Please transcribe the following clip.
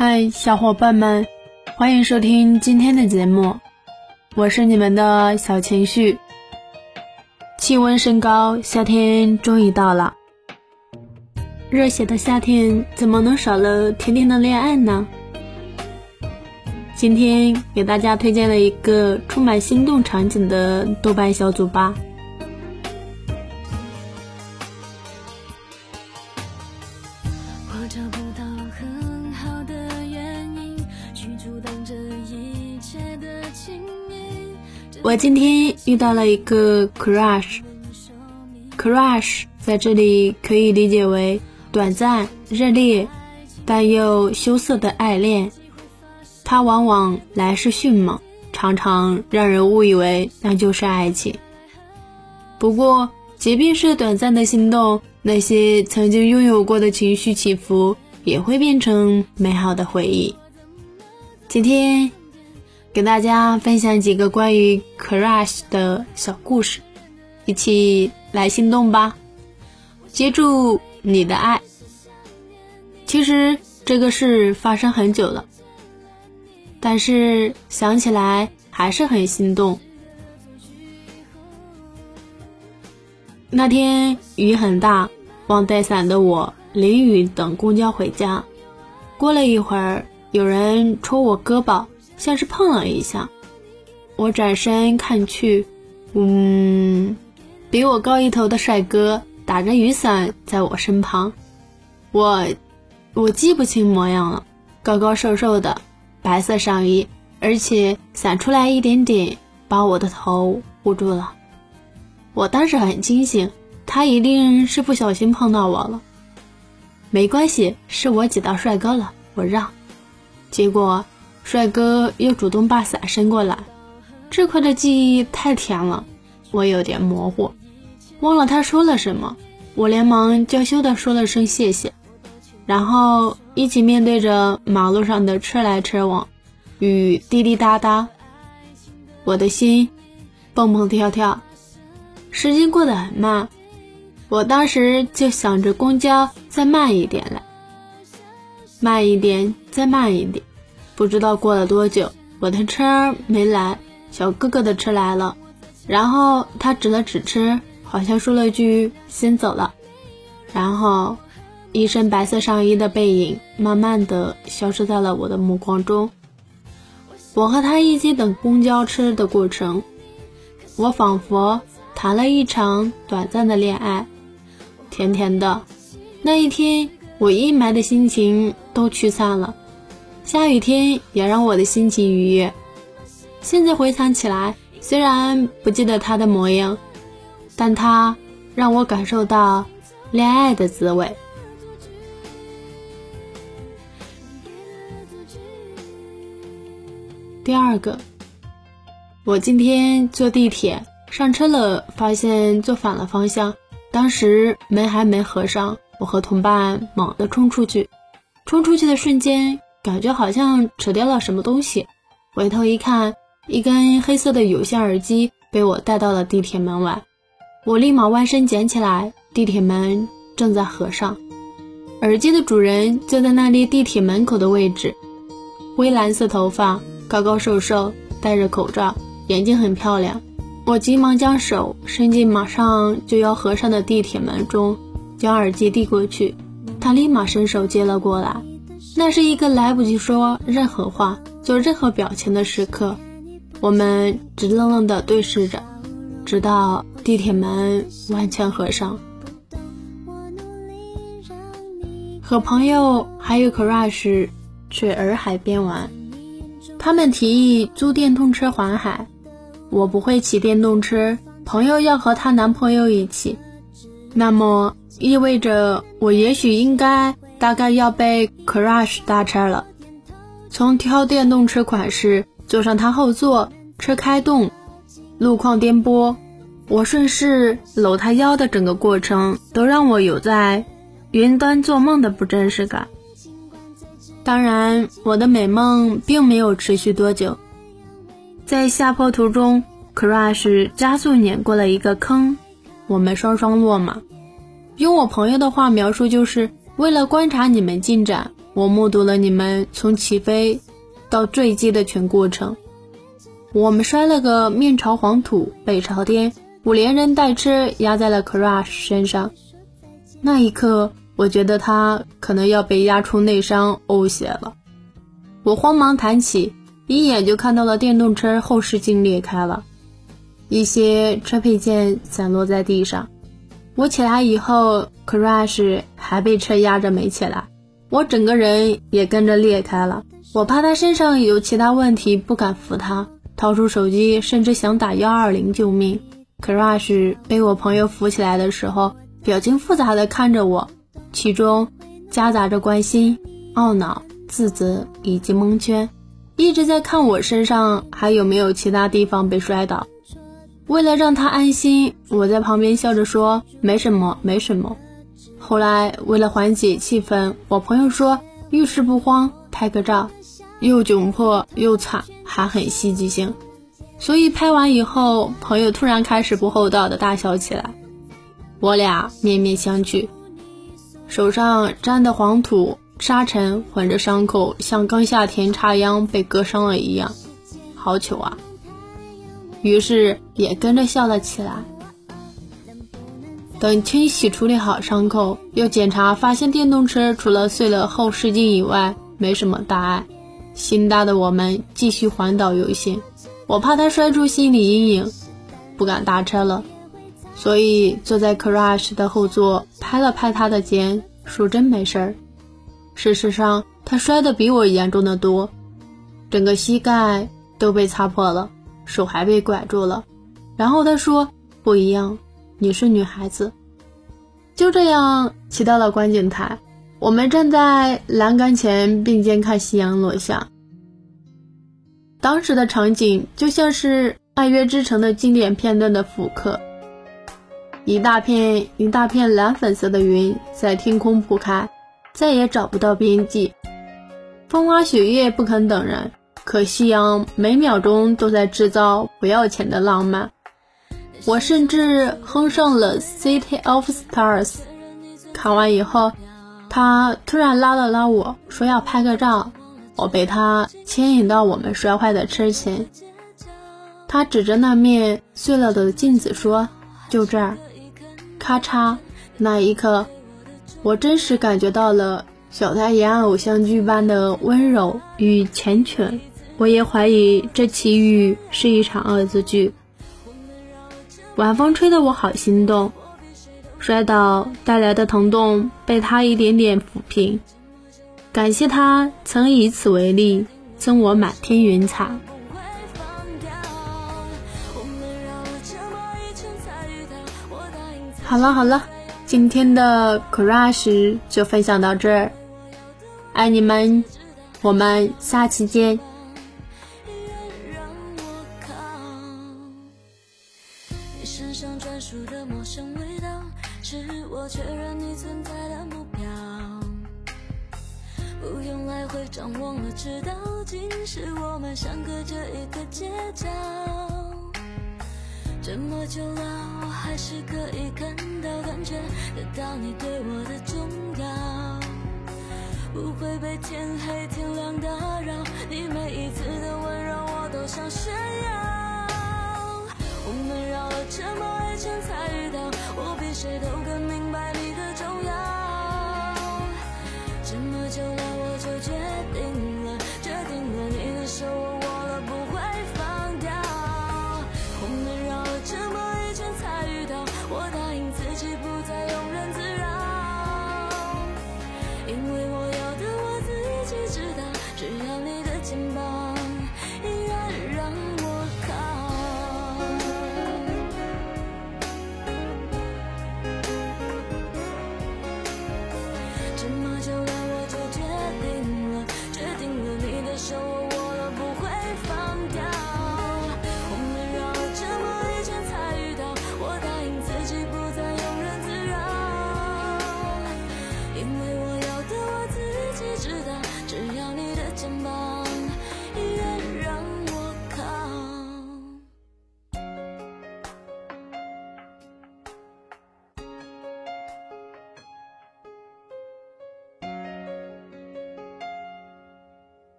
嗨，小伙伴们，欢迎收听今天的节目，我是你们的小情绪。气温升高，夏天终于到了。热血的夏天怎么能少了甜甜的恋爱呢？今天给大家推荐了一个充满心动场景的豆瓣小组吧。我今天遇到了一个 crush，crush 在这里可以理解为短暂、热烈但又羞涩的爱恋。它往往来势迅猛，常常让人误以为那就是爱情。不过，即便是短暂的心动，那些曾经拥有过的情绪起伏也会变成美好的回忆。今天。给大家分享几个关于 crush 的小故事，一起来心动吧！接住你的爱。其实这个事发生很久了，但是想起来还是很心动。那天雨很大，忘带伞的我淋雨等公交回家。过了一会儿，有人戳我胳膊。像是碰了一下，我转身看去，嗯，比我高一头的帅哥打着雨伞在我身旁，我我记不清模样了，高高瘦瘦的，白色上衣，而且伞出来一点点，把我的头捂住了。我当时很清醒，他一定是不小心碰到我了。没关系，是我挤到帅哥了，我让。结果。帅哥又主动把伞伸过来，这块的记忆太甜了，我有点模糊，忘了他说了什么。我连忙娇羞的说了声谢谢，然后一起面对着马路上的车来车往，雨滴滴答答，我的心蹦蹦跳跳，时间过得很慢，我当时就想着公交再慢一点来，慢一点，再慢一点。不知道过了多久，我的车没来，小哥哥的车来了，然后他指了指车，好像说了句“先走了”，然后一身白色上衣的背影慢慢的消失在了我的目光中。我和他一起等公交车的过程，我仿佛谈了一场短暂的恋爱，甜甜的。那一天，我阴霾的心情都驱散了。下雨天也让我的心情愉悦。现在回想起来，虽然不记得他的模样，但他让我感受到恋爱的滋味。第二个，我今天坐地铁上车了，发现坐反了方向。当时门还没合上，我和同伴猛地冲出去，冲出去的瞬间。感觉好像扯掉了什么东西，回头一看，一根黑色的有线耳机被我带到了地铁门外。我立马弯身捡起来，地铁门正在合上，耳机的主人就在那里地铁门口的位置。灰蓝色头发，高高瘦瘦，戴着口罩，眼睛很漂亮。我急忙将手伸进马上就要合上的地铁门中，将耳机递过去，他立马伸手接了过来。那是一个来不及说任何话、做任何表情的时刻，我们直愣愣地对视着，直到地铁门完全合上。和朋友还有 crush 去洱海边玩，他们提议租电动车环海。我不会骑电动车，朋友要和她男朋友一起，那么意味着我也许应该。大概要被 crush 搭车了。从挑电动车款式，坐上它后座，车开动，路况颠簸，我顺势搂他腰的整个过程，都让我有在云端做梦的不真实感。当然，我的美梦并没有持续多久。在下坡途中，crush 加速碾过了一个坑，我们双双落马。用我朋友的话描述就是。为了观察你们进展，我目睹了你们从起飞到坠机的全过程。我们摔了个面朝黄土背朝天，我连人带车压在了 Crush 身上。那一刻，我觉得他可能要被压出内伤呕血了。我慌忙弹起，一眼就看到了电动车后视镜裂开了，一些车配件散落在地上。我起来以后，Crush 还被车压着没起来，我整个人也跟着裂开了。我怕他身上有其他问题，不敢扶他。掏出手机，甚至想打幺二零救命。Crush 被我朋友扶起来的时候，表情复杂的看着我，其中夹杂着关心、懊恼、自责以及蒙圈，一直在看我身上还有没有其他地方被摔倒。为了让他安心，我在旁边笑着说：“没什么，没什么。”后来为了缓解气氛，我朋友说：“遇事不慌，拍个照。”又窘迫又惨，还很戏剧性，所以拍完以后，朋友突然开始不厚道的大笑起来。我俩面面相觑，手上沾的黄土沙尘混着伤口，像刚下田插秧被割伤了一样，好糗啊！于是也跟着笑了起来。等清洗处理好伤口，又检查发现电动车除了碎了后视镜以外，没什么大碍。心大的我们继续环岛游行，我怕他摔出心理阴影，不敢搭车了，所以坐在 Crush 的后座，拍了拍他的肩，说真没事儿。事实上，他摔得比我严重的多，整个膝盖都被擦破了，手还被拐住了。然后他说不一样，你是女孩子。就这样骑到了观景台。我们站在栏杆前并肩看夕阳落下，当时的场景就像是《爱乐之城》的经典片段的复刻。一大片一大片蓝粉色的云在天空铺开，再也找不到边际。风花雪月不肯等人，可夕阳每秒钟都在制造不要钱的浪漫。我甚至哼上了《City of Stars》。看完以后。他突然拉了拉我说要拍个照，我被他牵引到我们摔坏的车前。他指着那面碎了的镜子说：“就这儿。”咔嚓，那一刻，我真实感觉到了小太阳偶像剧般的温柔与缱绻。我也怀疑这奇遇是一场恶作剧。晚风吹得我好心动。摔倒带来的疼痛被他一点点抚平，感谢他曾以此为例，赠我满天云彩。好了好了，今天的 Crush 就分享到这儿，爱你们，我们下期见。忘了，知道今世我们相隔着一个街角。这么久了，我还是可以看到、感觉得到你对我的重要，不会被天黑天亮打扰。你每一次的温柔，我都想炫耀。我们绕了这么一圈才遇到，我比谁都